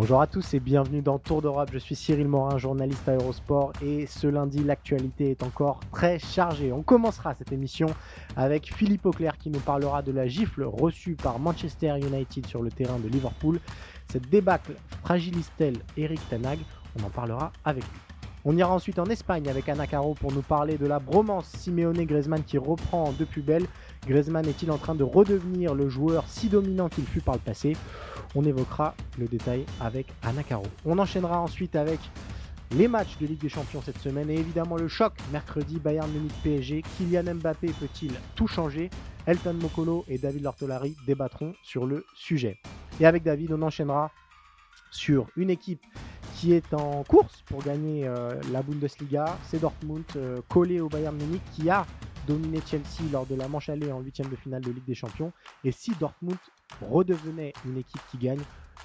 Bonjour à tous et bienvenue dans Tour d'Europe. Je suis Cyril Morin, journaliste à Eurosport et ce lundi, l'actualité est encore très chargée. On commencera cette émission avec Philippe Auclair qui nous parlera de la gifle reçue par Manchester United sur le terrain de Liverpool. Cette débâcle fragilise-t-elle Eric Tanag On en parlera avec lui. On ira ensuite en Espagne avec Anna Caro pour nous parler de la bromance Simeone-Griezmann qui reprend de plus belle. Griezmann est-il en train de redevenir le joueur si dominant qu'il fut par le passé? On évoquera le détail avec Anna Caro. On enchaînera ensuite avec les matchs de Ligue des Champions cette semaine et évidemment le choc mercredi Bayern Munich PSG. Kylian Mbappé peut-il tout changer? Elton Mokolo et David Lortolari débattront sur le sujet. Et avec David, on enchaînera sur une équipe qui est en course pour gagner euh, la Bundesliga. C'est Dortmund euh, collé au Bayern Munich qui a dominé Chelsea lors de la manche allée en huitième de finale de Ligue des Champions. Et si Dortmund redevenait une équipe qui gagne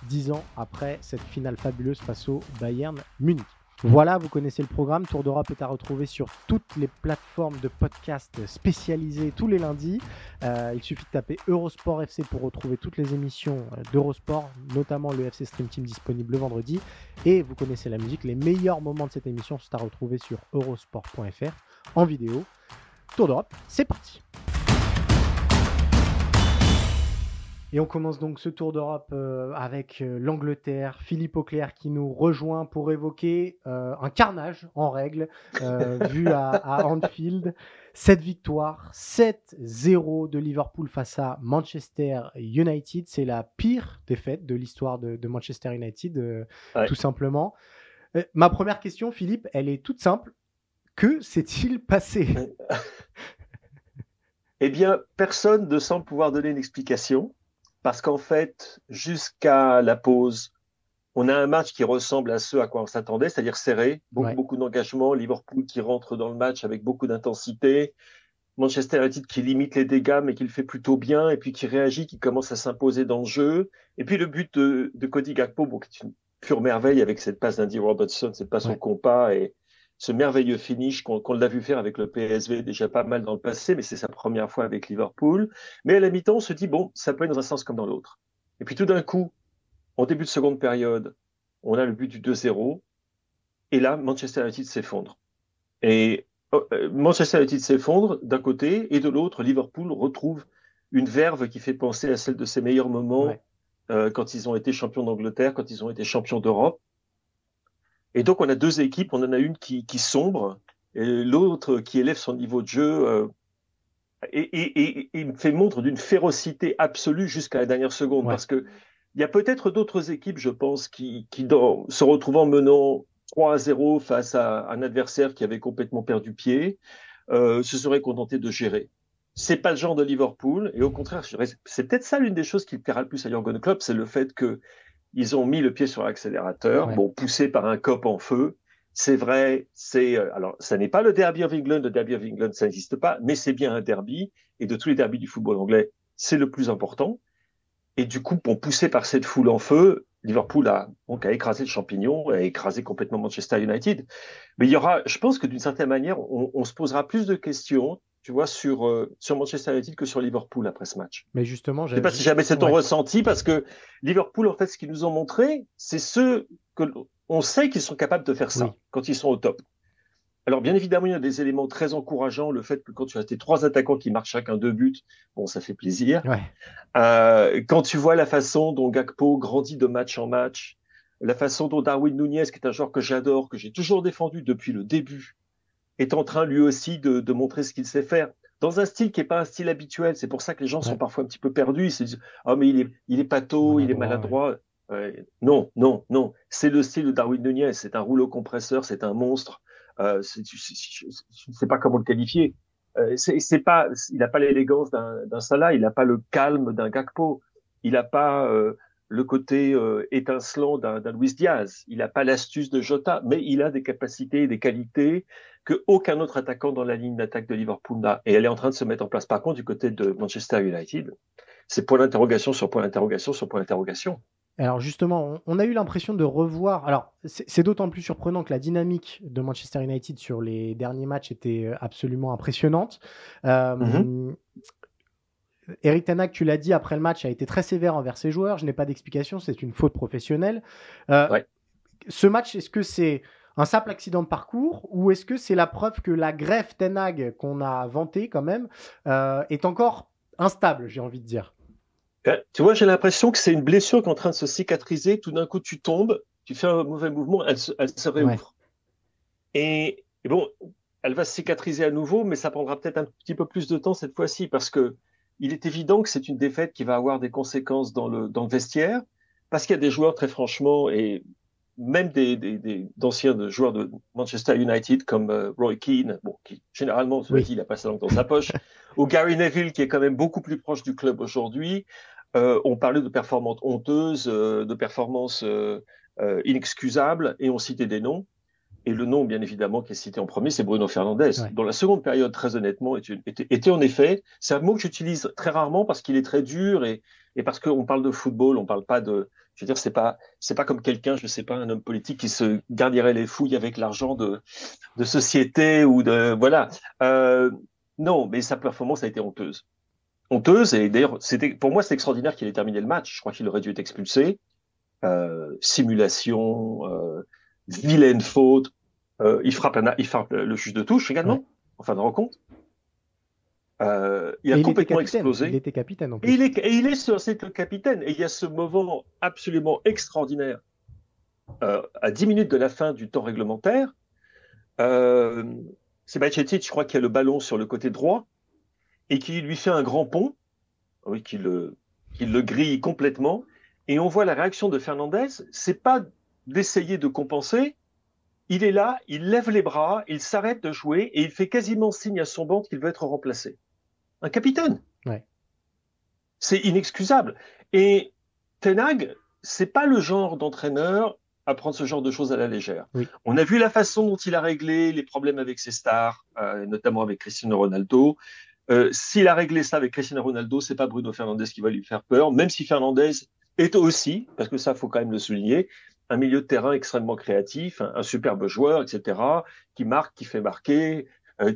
dix ans après cette finale fabuleuse face au Bayern Munich. Voilà, vous connaissez le programme. Tour d'Europe est à retrouver sur toutes les plateformes de podcast spécialisées tous les lundis. Euh, il suffit de taper Eurosport FC pour retrouver toutes les émissions euh, d'Eurosport, notamment le FC Stream Team disponible le vendredi. Et vous connaissez la musique. Les meilleurs moments de cette émission sont à retrouver sur eurosport.fr en vidéo. Tour d'Europe, c'est parti. Et on commence donc ce tour d'Europe euh, avec euh, l'Angleterre, Philippe Auclair qui nous rejoint pour évoquer euh, un carnage en règle vu à, à, Anfield. Cette victoire, 7-0 de Liverpool face à Manchester United, c'est la pire défaite de l'histoire de, de, Manchester United, ouais. tout simplement. ma première question, Philippe, elle est toute simple. Que s'est-il passé? Eh bien, personne ne semble pouvoir donner une explication parce qu'en fait, jusqu'à la pause, on a un match qui ressemble à ce à quoi on s'attendait, c'est-à-dire serré, beaucoup, ouais. beaucoup d'engagement, Liverpool qui rentre dans le match avec beaucoup d'intensité, Manchester United qui limite les dégâts mais qui le fait plutôt bien, et puis qui réagit, qui commence à s'imposer dans le jeu, et puis le but de, de Cody Gakpo, bon, qui est une pure merveille avec cette passe d'Andy Robertson, cette passe ouais. au compas, et ce merveilleux finish qu'on qu l'a vu faire avec le PSV déjà pas mal dans le passé, mais c'est sa première fois avec Liverpool. Mais à la mi-temps, on se dit, bon, ça peut être dans un sens comme dans l'autre. Et puis tout d'un coup, en début de seconde période, on a le but du 2-0, et là, Manchester United s'effondre. Et euh, Manchester United s'effondre d'un côté, et de l'autre, Liverpool retrouve une verve qui fait penser à celle de ses meilleurs moments ouais. euh, quand ils ont été champions d'Angleterre, quand ils ont été champions d'Europe. Et donc, on a deux équipes. On en a une qui, qui sombre et l'autre qui élève son niveau de jeu euh, et, et, et, et, fait montre d'une férocité absolue jusqu'à la dernière seconde. Ouais. Parce que il y a peut-être d'autres équipes, je pense, qui, qui dans, se retrouvant menant 3 à 0 face à un adversaire qui avait complètement perdu pied, euh, se seraient contentés de gérer. C'est pas le genre de Liverpool, et au contraire, c'est peut-être ça l'une des choses qui plaira le plus à Jurgen Klopp, c'est le fait que ils ont mis le pied sur l'accélérateur, ouais. bon, poussé par un cop en feu. C'est vrai, c'est euh, alors ça n'est pas le derby of England, le derby of England ça n'existe pas, mais c'est bien un derby et de tous les derbys du football anglais, c'est le plus important. Et du coup, bon, poussé par cette foule en feu, Liverpool a donc a écrasé le champignon, a écrasé complètement Manchester United. Mais il y aura, je pense que d'une certaine manière, on, on se posera plus de questions tu vois, sur, euh, sur Manchester United que sur Liverpool après ce match. Mais justement, je sais pas si jamais c'est ton ouais. ressenti, parce que Liverpool, en fait, ce qu'ils nous ont montré, c'est ceux que on sait qu'ils sont capables de faire ça oui. quand ils sont au top. Alors, bien évidemment, il y a des éléments très encourageants. Le fait que quand tu as tes trois attaquants qui marquent chacun deux buts, bon, ça fait plaisir. Ouais. Euh, quand tu vois la façon dont Gakpo grandit de match en match, la façon dont Darwin Nunez, qui est un joueur que j'adore, que j'ai toujours défendu depuis le début, est en train lui aussi de, de montrer ce qu'il sait faire. dans un style qui n'est pas un style habituel. C'est pour ça que les gens sont parfois un petit peu perdus. Ils se disent Oh, mais il est, il est pato, il est maladroit. non, non, non. C'est le style de Darwin Nunez. C'est un rouleau compresseur, c'est un monstre. Euh, je ne sais pas comment le qualifier. Euh, c'est pas, il n'a pas l'élégance d'un Salah, il n'a pas le calme d'un Gakpo, il n'a pas euh, le côté euh, étincelant d'un Luis Diaz, il n'a pas l'astuce de Jota, mais il a des capacités des qualités que aucun autre attaquant dans la ligne d'attaque de Liverpool n'a. Et elle est en train de se mettre en place. Par contre, du côté de Manchester United, c'est point d'interrogation sur point d'interrogation sur point d'interrogation. Alors justement, on a eu l'impression de revoir. Alors c'est d'autant plus surprenant que la dynamique de Manchester United sur les derniers matchs était euh, absolument impressionnante. Euh, mm-hmm. Eric Tanak, tu l'as dit après le match, a été très sévère envers ses joueurs. Je n'ai pas d'explication, c'est une faute professionnelle. Euh, ce match, est-ce que c'est un simple accident de parcours ou est-ce que c'est la preuve que la greffe Tenag qu'on a vantée quand même est encore instable, j'ai envie de dire? Euh, tu vois, j'ai l'impression que c'est une blessure qui est en train de se cicatriser. Tout d'un coup, tu tombes, tu fais un mauvais mouvement, elle se, réouvre. Et, bon, elle va se cicatriser à nouveau, mais ça prendra peut-être un petit peu plus de temps cette fois-ci parce que il est évident que c'est une défaite qui va avoir des conséquences dans le, dans le vestiaire parce qu'il y a des joueurs très franchement et même des, d'anciens joueurs de Manchester United comme euh, Roy Keane, bon, qui généralement, il a pas sa langue dans sa poche, ou Gary Neville, qui est quand même beaucoup plus proche du club aujourd'hui, euh, on parlait de performances honteuses, euh, de performances euh, inexcusables, et on citait des noms. Et le nom, bien évidemment, qui est cité en premier, c'est Bruno Fernandez. Dans la seconde période, très honnêtement, était, en effet, c'est un mot que j'utilise très rarement parce qu'il est très dur et, parce qu'on parle de football, on parle pas de, je veux dire, c'est pas, c'est pas comme quelqu'un, je sais pas, un homme politique qui se garderait les fouilles avec l'argent de, de société ou de, voilà. non, mais sa performance a été honteuse honteuse. Et d'ailleurs, c'était pour moi, c'est extraordinaire qu'il ait terminé le match. Je crois qu'il aurait dû être expulsé. Euh, simulation, euh, vilaine faute. Euh, il frappe, un, il frappe le juge de touche également, en fin de rencontre. Euh, il a complètement explosé. Il était capitaine. En plus. Et il est, et il est sur cette capitaine. Et il y a ce moment absolument extraordinaire euh, à 10 minutes de la fin du temps réglementaire. Euh, c'est je crois, qui a le ballon sur le côté droit et qui lui fait un grand pont, oui, qui le, qui le grille complètement. Et on voit la réaction de Fernandez, c'est pas d'essayer de compenser. Il est là, il lève les bras, il s'arrête de jouer et il fait quasiment signe à son banc qu'il veut être remplacé. Un capitaine. Ouais. C'est inexcusable. Et Tenag, c'est pas le genre d'entraîneur à prendre ce genre de choses à la légère. On a vu la façon dont il a réglé les problèmes avec ses stars, euh, notamment avec Cristiano Ronaldo. Euh, s'il a réglé ça avec Cristiano Ronaldo, c'est pas Bruno Fernandez qui va lui faire peur, même si Fernandez est aussi, parce que ça faut quand même le souligner, un milieu de terrain extrêmement créatif, un, superbe joueur, etc., qui marque, qui fait marquer,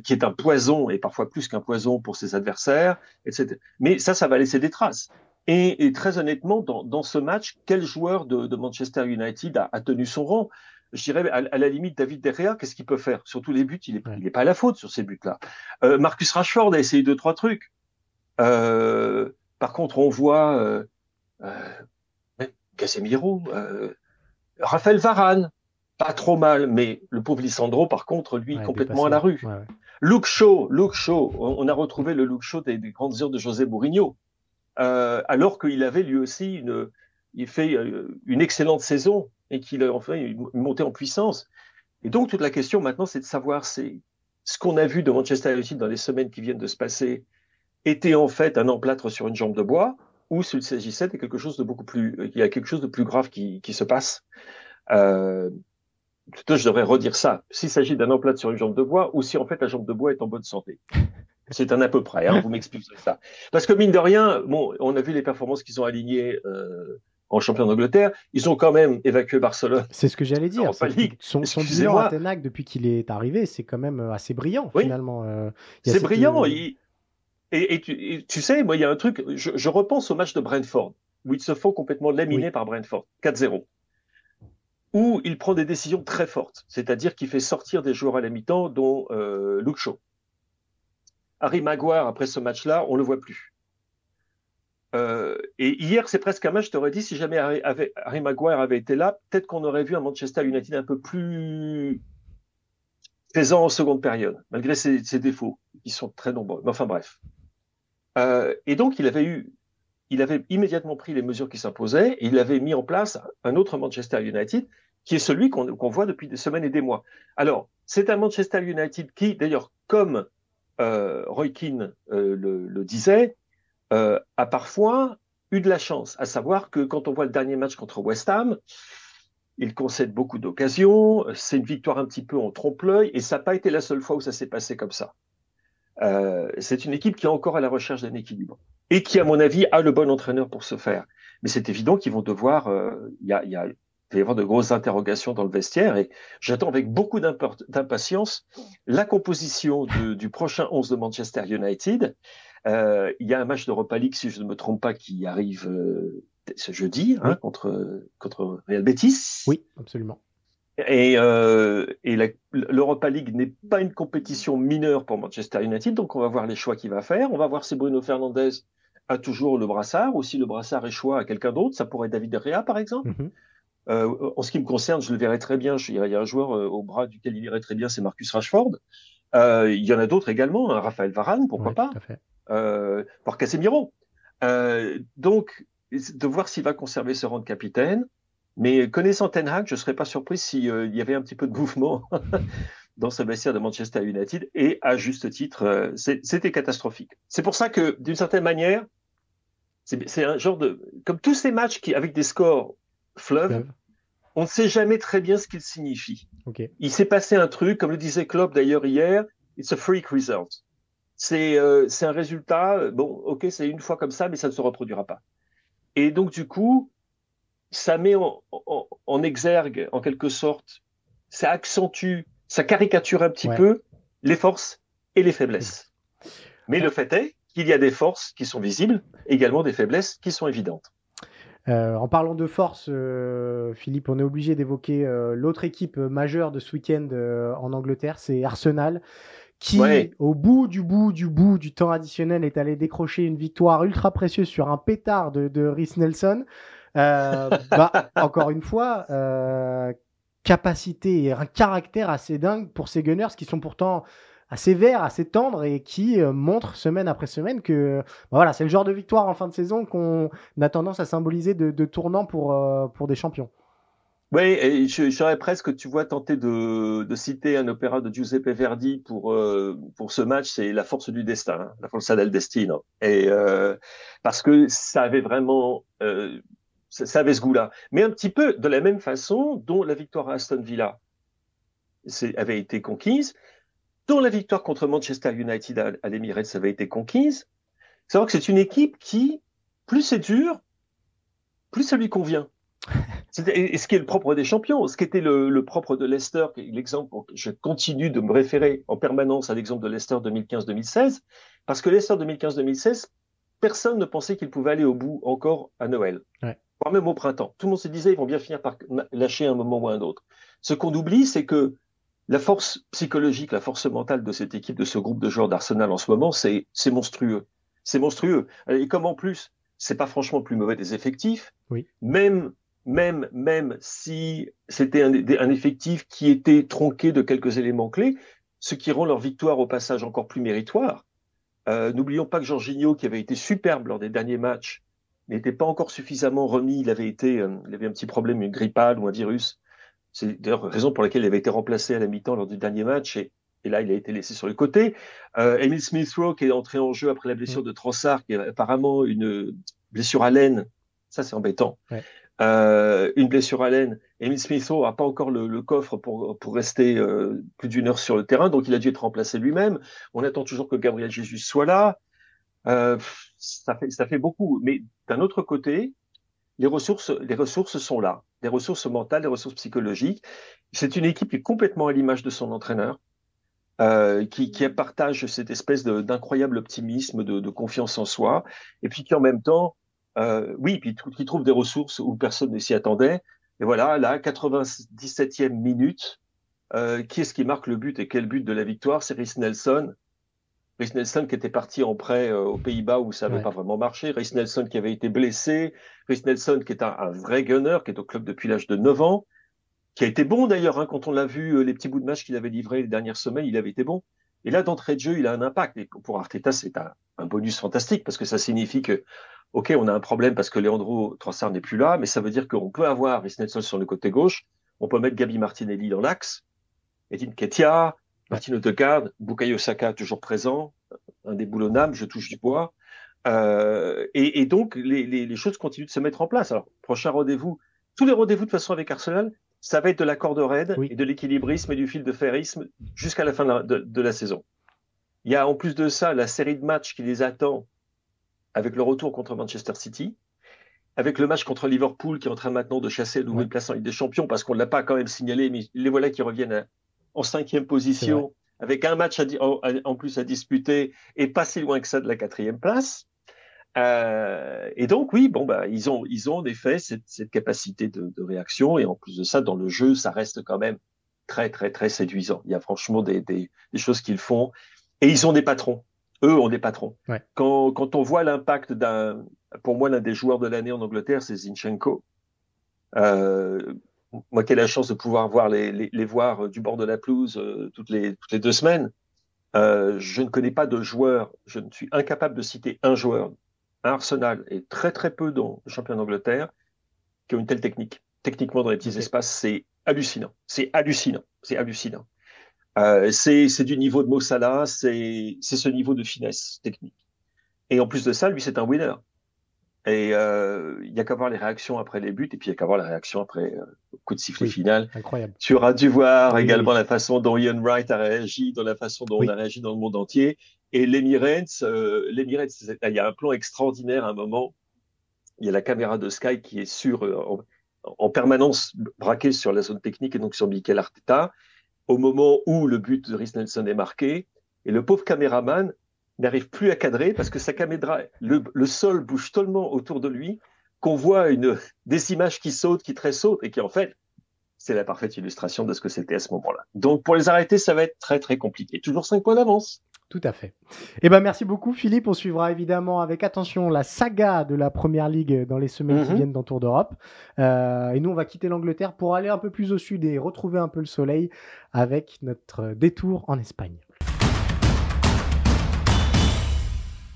qui est un poison et parfois plus qu'un poison pour ses adversaires, etc. Mais ça, ça va laisser des traces. Et, très honnêtement, dans, ce match, quel joueur de, Manchester United a, tenu son rang? Je dirais, à, la limite, David Derrea, qu'est-ce qu'il peut faire? Surtout les buts, il n'est est pas à la faute sur ces buts-là. Euh, Marcus Rashford a essayé deux, trois trucs. Euh, par contre, on voit euh, euh Casemiro, euh, Raphaël Varane, pas trop mal, mais le pauvre Lissandro, par contre, lui, complètement à la rue. Ouais, Luke Shaw, Luke Shaw, on a retrouvé le Luke Shaw des, des grandes heures de José Mourinho, alors qu'il avait lui aussi une, il fait une excellente saison et qu'il a enfin monté en puissance. Et donc toute la question maintenant, c'est de savoir c'est ce qu'on a vu de Manchester United dans les semaines qui viennent de se passer était en fait un emplâtre sur une jambe de bois ou s'il s'agissait de quelque chose de beaucoup plus, il y a quelque chose de plus grave qui, qui se passe. Euh, plutôt, je devrais redire ça. S'il s'agit d'un emplâtre sur une jambe de bois ou si en fait la jambe de bois est en bonne santé. C'est un à peu près, hein, vous m'expliquez ça. Parce que mine de rien, bon, on a vu les performances qu'ils ont alignées euh, en champion d'Angleterre. Ils ont quand même évacué Barcelone. C'est ce que j'allais dire. Son, son bilan à Tenac depuis qu'il est arrivé, c'est quand même euh, assez brillant finalement. Euh, c'est brillant. Euh, et, tu, sais, moi, il y a un truc. Je, repense au match de Brentford où ils se font complètement laminer par Brentford, 4-0 où il prend des décisions très fortes, c'est-à-dire qu'il fait sortir des joueurs à la mi-temps, dont euh, Luke Shaw. Harry Maguire, après ce match-là, on ne le voit plus. Euh, et hier, c'est presque un match, je t'aurais dit, si jamais Harry, Maguire avait été là, peut-être qu'on aurait vu un Manchester United un peu plus présent en seconde période, malgré ses, défauts. qui sont très nombreux. Mais enfin bref. Euh, et donc, il avait eu, il avait immédiatement pris les mesures qui s'imposaient et il avait mis en place un autre Manchester United qui est celui qu'on voit depuis des semaines et des mois. Alors, c'est un Manchester United qui, d'ailleurs, comme euh, Roy Keane euh, le, disait, euh, a parfois eu de la chance, à savoir que quand on voit le dernier match contre West Ham, il concède beaucoup d'occasions, c'est une victoire un petit peu en trompe-l'œil, et ça n'a pas été la seule fois où ça s'est passé comme ça. C'est une équipe qui est encore à la recherche d'un équilibre et qui, à mon avis, a le bon entraîneur pour ce faire. Mais c'est évident qu'ils vont devoir, euh, il y, a, a, va y avoir de grosses interrogations dans le vestiaire et j'attends avec beaucoup d'impatience la composition de, du prochain 11 de Manchester United. Euh, il y a un match d'Europa League, si je ne me trompe pas, qui arrive euh, ce jeudi hein, contre, contre Real Betis. Oui, absolument. Et, euh, et l'Europa League n'est pas une compétition mineure pour Manchester United, donc on va voir les choix qu'il va faire. On va voir si Bruno Fernandez a toujours le brassard, ou si le brassard choix à quelqu'un d'autre. Ça pourrait être David Rea, par exemple. Mm-hmm. euh, en ce qui me concerne, je le verrai très bien. Il y a un joueur euh, au bras duquel il irait très bien, c'est Marcus Rashford. Euh, il y en a d'autres également, hein, Raphaël Varane, pourquoi pas, par Casemiro. Donc, de voir s'il va conserver ce rang de capitaine. Mais connaissant Ten Hag, je ne serais pas surpris s'il y avait un petit peu de mouvement dans ce vestiaire de Manchester United. Et à juste titre, c'était catastrophique. C'est pour ça que, d'une certaine manière, c'est un genre de... Comme tous ces matchs qui, avec des scores fleuves, on ne sait jamais très bien ce qu'ils signifient. Il s'est passé un truc, comme le disait Klopp d'ailleurs hier, it's a freak result. C'est euh, un résultat, bon, ok, c'est une fois comme ça, mais ça ne se reproduira pas. Et donc, du coup, ça met en, exergue, en quelque sorte, ça accentue, ça caricature un petit peu les forces et les faiblesses. Mais le fait est qu'il y a des forces qui sont visibles, également des faiblesses qui sont évidentes. Euh, en parlant de force, euh, Philippe, on est obligé d'évoquer euh, l'autre équipe majeure de ce week-end en Angleterre, c'est Arsenal, qui, au bout du bout du bout du temps additionnel, est allé décrocher une victoire ultra précieuse sur un pétard de, de Rhys Nelson. Bah, encore une fois, capacité et un caractère assez dingue pour ces Gunners qui sont pourtant assez verts, assez tendres et qui euh, montrent semaine après semaine que bah, voilà, c'est le genre de victoire en fin de saison qu'on a tendance à symboliser de, tournant pour, pour des champions. Oui, et je, serais presque, tu vois, tenté de, de, citer un opéra de Giuseppe Verdi pour pour ce match, c'est La Force du Destin, hein, La Forza del Destino, et parce que ça avait vraiment ça avait ce goût-là. Mais un petit peu de la même façon dont la victoire à Aston Villa avait été conquise, dont la victoire contre Manchester United à, à l'Emirates avait été conquise. Savoir que c'est une équipe qui, plus c'est dur, plus ça lui convient. Et ce qui est le propre des champions, ce qui était le, propre de Leicester, l'exemple, je continue de me référer en permanence à l'exemple de Leicester 2015-2016, parce que Leicester 2015-2016, personne ne pensait qu'il pouvait aller au bout encore à Noël. Ouais voire même au printemps. Tout le monde se disait, ils vont bien finir par lâcher un moment ou un autre. Ce qu'on oublie, c'est que la force psychologique, la force mentale de cette équipe, de ce groupe de joueurs d'Arsenal en ce moment, c'est monstrueux. C'est monstrueux. Et comme en plus, c'est pas franchement plus mauvais des effectifs, oui. même même même si c'était un, un, effectif qui était tronqué de quelques éléments clés, ce qui rend leur victoire au passage encore plus méritoire. Euh, N'oublions pas que Jorginho, qui avait été superbe lors des derniers matchs, n'était pas encore suffisamment remis. Il avait été, euh, il avait un petit problème, une grippale ou un virus. C'est d'ailleurs la raison pour laquelle il avait été remplacé à la mi-temps lors du dernier match et, et, là il a été laissé sur le côté. Euh, Emile Smith-Rowe qui est entré en jeu après la blessure mm. de Trossard, qui est apparemment une blessure à laine. Ça c'est embêtant. Ouais. Euh, une blessure à laine. Emile Smith-Rowe n'a pas encore le, le, coffre pour, pour rester euh, plus d'une heure sur le terrain, donc il a dû être remplacé lui-même. On attend toujours que Gabriel Jesus soit là. Euh, ça fait, ça fait beaucoup. Mais d'un autre côté, les ressources, les ressources sont là. Les ressources mentales, les ressources psychologiques. C'est une équipe qui est complètement à l'image de son entraîneur, euh, qui, qui, partage cette espèce d'incroyable optimisme, de, de, confiance en soi, et puis qui en même temps, euh, oui, puis qui trouve des ressources où personne ne s'y attendait. Et voilà, là, 97e minute, euh, qui est-ce qui marque le but et quel but de la victoire? C'est Rhys Nelson, Rhys Nelson qui était parti en prêt euh, aux Pays-Bas où ça n'avait pas vraiment marché. Rhys Nelson qui avait été blessé. Rhys Nelson qui est un, vrai gunner, qui est au club depuis l'âge de 9 ans, qui a été bon d'ailleurs hein, quand on l'a vu, euh, les petits bouts de match qu'il avait livrés les dernières semaines, il avait été bon. Et là, d'entrée de jeu, il a un impact. Et pour Arteta, c'est un, bonus fantastique parce que ça signifie que, OK, on a un problème parce que Leandro Trossard n'est plus là, mais ça veut dire qu'on peut avoir Rhys Nelson sur le côté gauche, on peut mettre Gabi Martinelli dans l'axe, Edine Ketia, Martin Odegaard, Bukayo Saka toujours présent, un des boulonnames, je touche du bois. Euh, et, donc, les, choses continuent de se mettre en place. Alors, prochain rendez-vous, tous les rendez-vous de façon avec Arsenal, ça va être de la corde raide et de l'équilibrisme et du fil de ferrisme jusqu'à la fin de la, saison. Il y a en plus de ça la série de matchs qui les attend avec le retour contre Manchester City, avec le match contre Liverpool qui est en train maintenant de chasser le nouveau place en Ligue des Champions parce qu'on ne l'a pas quand même signalé, mais les voilà qui reviennent en cinquième position avec un match en, plus à disputer et pas si loin que ça de la quatrième place. Euh, et donc oui, bon bah ils ont ils ont en effet cette, cette capacité de, de, réaction et en plus de ça dans le jeu ça reste quand même très très très séduisant. Il y a franchement des, des, des choses qu'ils font et ils ont des patrons. Eux ont des patrons. Ouais. Quand, quand on voit l'impact d'un, pour moi l'un des joueurs de l'année en Angleterre c'est Zinchenko. Euh, moi qui ai la chance de pouvoir voir les, les, les voir du bord de la pelouse euh, toutes les toutes les deux semaines. Euh, je ne connais pas de joueur, je ne suis incapable de citer un joueur Arsenal et très très peu dans le championnat d'Angleterre qui ont une telle technique. Techniquement, dans les petits espaces, c'est hallucinant. C'est hallucinant. C'est hallucinant. Euh, c'est du niveau de Mossala, c'est ce niveau de finesse technique. Et en plus de ça, lui, c'est un winner. Et euh, il n'y a qu'à voir les réactions après les buts, et puis il n'y a qu'à voir la réaction après euh, le coup de sifflet final. Incroyable. Tu auras dû voir également la façon dont Ian Wright a réagi, dans la façon dont on a réagi dans le monde entier. Et l'Emirates, euh, il y a un plan extraordinaire à un moment. Il y a la caméra de Sky qui est sur, euh, en, permanence braquée sur la zone technique et donc sur Mikel Arteta, au moment où le but de Rhys Nelson est marqué. Et le pauvre caméraman n'arrive plus à cadrer parce que sa caméra, le, le sol bouge tellement autour de lui qu'on voit une, des images qui sautent, qui tressautent et qui en fait, c'est la parfaite illustration de ce que c'était à ce moment-là. Donc pour les arrêter, ça va être très très compliqué. Toujours 5 points d'avance. Tout à fait. Eh ben merci beaucoup Philippe. On suivra évidemment avec attention la saga de la Première Ligue dans les semaines qui mhm. viennent dans Tour d'Europe. Euh, et nous on va quitter l'Angleterre pour aller un peu plus au sud et retrouver un peu le soleil avec notre détour en Espagne.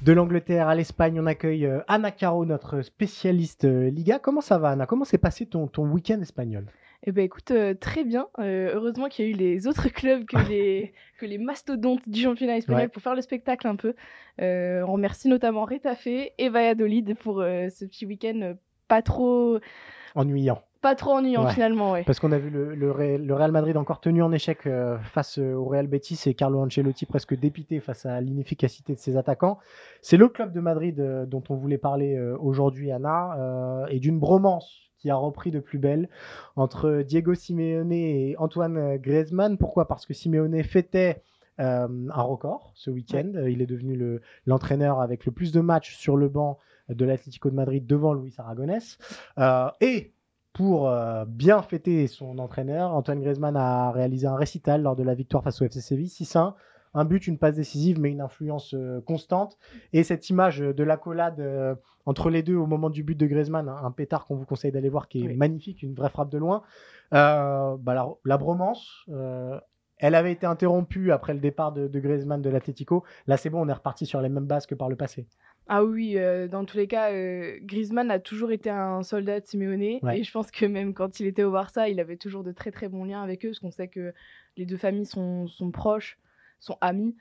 De l'Angleterre à l'Espagne, on accueille euh, Anna Caro, notre spécialiste euh, Liga. Comment ça va Anna? Comment s'est passé ton, ton week-end espagnol? Eh ben écoute, euh, très bien. heureusement qu'il y a eu les autres clubs que les, que les mastodontes du championnat espagnol pour faire le spectacle un peu. on remercie notamment Retafe et Valladolid pour ce petit week-end pas trop ennuyant pas trop ennuyant finalement. Ouais. Parce qu'on a vu le, le, Real Madrid encore tenu en échec euh, face euh, au Real Betis et Carlo Ancelotti presque dépité face à l'inefficacité de ses attaquants. C'est le club de Madrid euh, dont on voulait parler aujourd'hui, Anna, et d'une bromance qui a repris de plus belle entre Diego Simeone et Antoine Griezmann. Pourquoi? Parce que Simeone fêtait un record ce week-end. Il est devenu l'entraîneur avec le plus de matchs sur le banc de l'Atlético de Madrid devant Luis Aragonès. et pour euh, bien fêter son entraîneur, Antoine Griezmann a réalisé un récital lors de la victoire face au FC Séville, 6-1. Un but, une passe décisive, mais une influence euh, constante. Et cette image de l'accolade euh, entre les deux au moment du but de Griezmann, un, pétard qu'on vous conseille d'aller voir, qui est magnifique, une vraie frappe de loin. Bah, la, bromance, elle avait été interrompue après le départ de, de Griezmann de l'Atlético. Là, c'est bon, on est reparti sur les mêmes bases que par le passé. Ah oui, euh, dans tous les cas, euh, Griezmann a toujours été un soldat de Simeone. Et je pense que même quand il était au Barça, il avait toujours de très très bons liens avec eux, parce qu'on sait que les deux familles sont, sont proches, sont amis.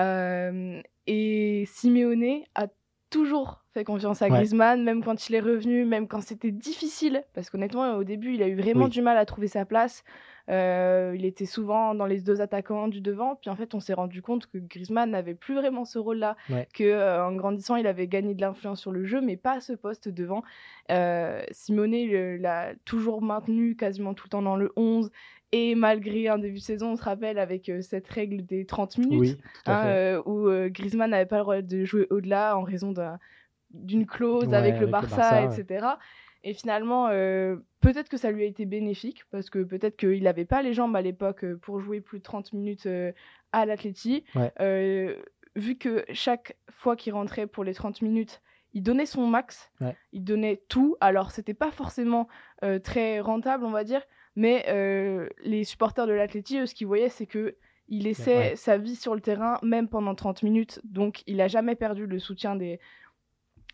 Euh, et Simeone a toujours fait confiance à Griezmann, même quand il est revenu, même quand c'était difficile, parce qu'honnêtement, au début, il a eu vraiment du mal à trouver sa place. Euh, il était souvent dans les deux attaquants du devant. Puis en fait, on s'est rendu compte que Griezmann n'avait plus vraiment ce rôle-là. Que euh, en grandissant, il avait gagné de l'influence sur le jeu, mais pas à ce poste devant. Euh, Simone l'a toujours maintenu quasiment tout le temps dans le 11. Et malgré un début de saison, on se rappelle avec euh, cette règle des 30 minutes, hein, où Griezmann n'avait pas le droit de jouer au-delà en raison d'une clause avec, le Barça, etc. Et finalement, euh, peut-être que ça lui a été bénéfique, parce que peut-être qu'il n'avait pas les jambes à l'époque euh, pour jouer plus de 30 minutes euh, à l'Atleti. vu que chaque fois qu'il rentrait pour les 30 minutes, il donnait son max, il donnait tout. Alors, c'était pas forcément très rentable, on va dire, mais les supporters de l'Atleti, ce qu'ils voyaient, c'est que il essaie sa vie sur le terrain, même pendant 30 minutes. Donc, il n'a jamais perdu le soutien des,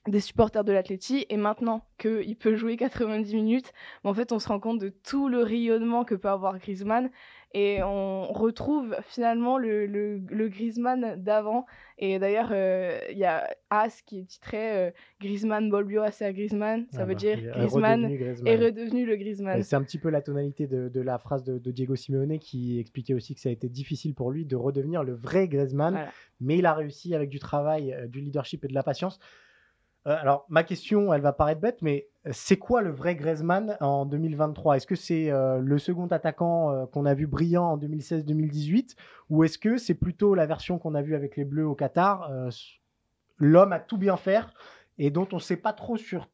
des supporters de l'Atleti et maintenant qu'il peut jouer 90 minutes, en fait on se rend compte de tout le rayonnement que peut avoir Griezmann et on retrouve finalement le, le, Griezmann d'avant. Et d'ailleurs euh, il y a As qui est titré euh, Griezmann Bolbio à Griezmann, ça ah veut bah, dire Griezmann, est redevenu le Griezmann. C'est un petit peu la tonalité de, de la phrase de, Diego Simeone qui expliquait aussi que ça a été difficile pour lui de redevenir le vrai Griezmann, mais il a réussi avec du travail, euh, du leadership et de la patience. Euh, alors, ma question, elle va paraître bête, mais euh, c'est quoi le vrai Griezmann en 2023 Est-ce que c'est euh, le second attaquant qu'on a vu brillant en 2016-2018 ou est-ce que c'est plutôt la version qu'on a vue avec les Bleus au Qatar, l'homme à tout bien faire et dont on ne sait pas trop sur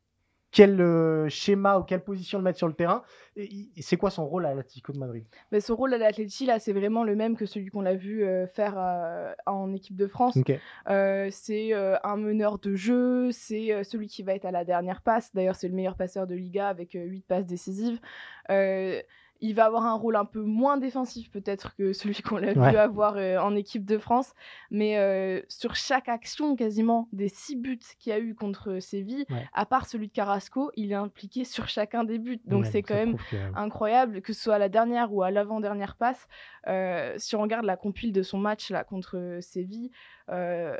quel euh, schéma ou quelle position le mettre sur le terrain. Et, c'est quoi son rôle à l'Atlético de Madrid? Mais Son rôle à l'Atlético, là, c'est vraiment le même que celui qu'on a vu euh, faire euh, en équipe de France. c'est un meneur de jeu, c'est celui qui va être à la dernière passe. D'ailleurs, c'est le meilleur passeur de Liga avec 8 passes décisives. Il va avoir un rôle un peu moins défensif peut-être que celui qu'on a vu avoir euh, en équipe de France. Mais euh, sur chaque action, quasiment des six buts qu'il y a eu contre Séville, à part celui de Carrasco, il est impliqué sur chacun des buts. Donc c'est quand même incroyable, que ce soit à la dernière ou à l'avant-dernière passe. Euh, si on regarde la compile de son match là contre Séville,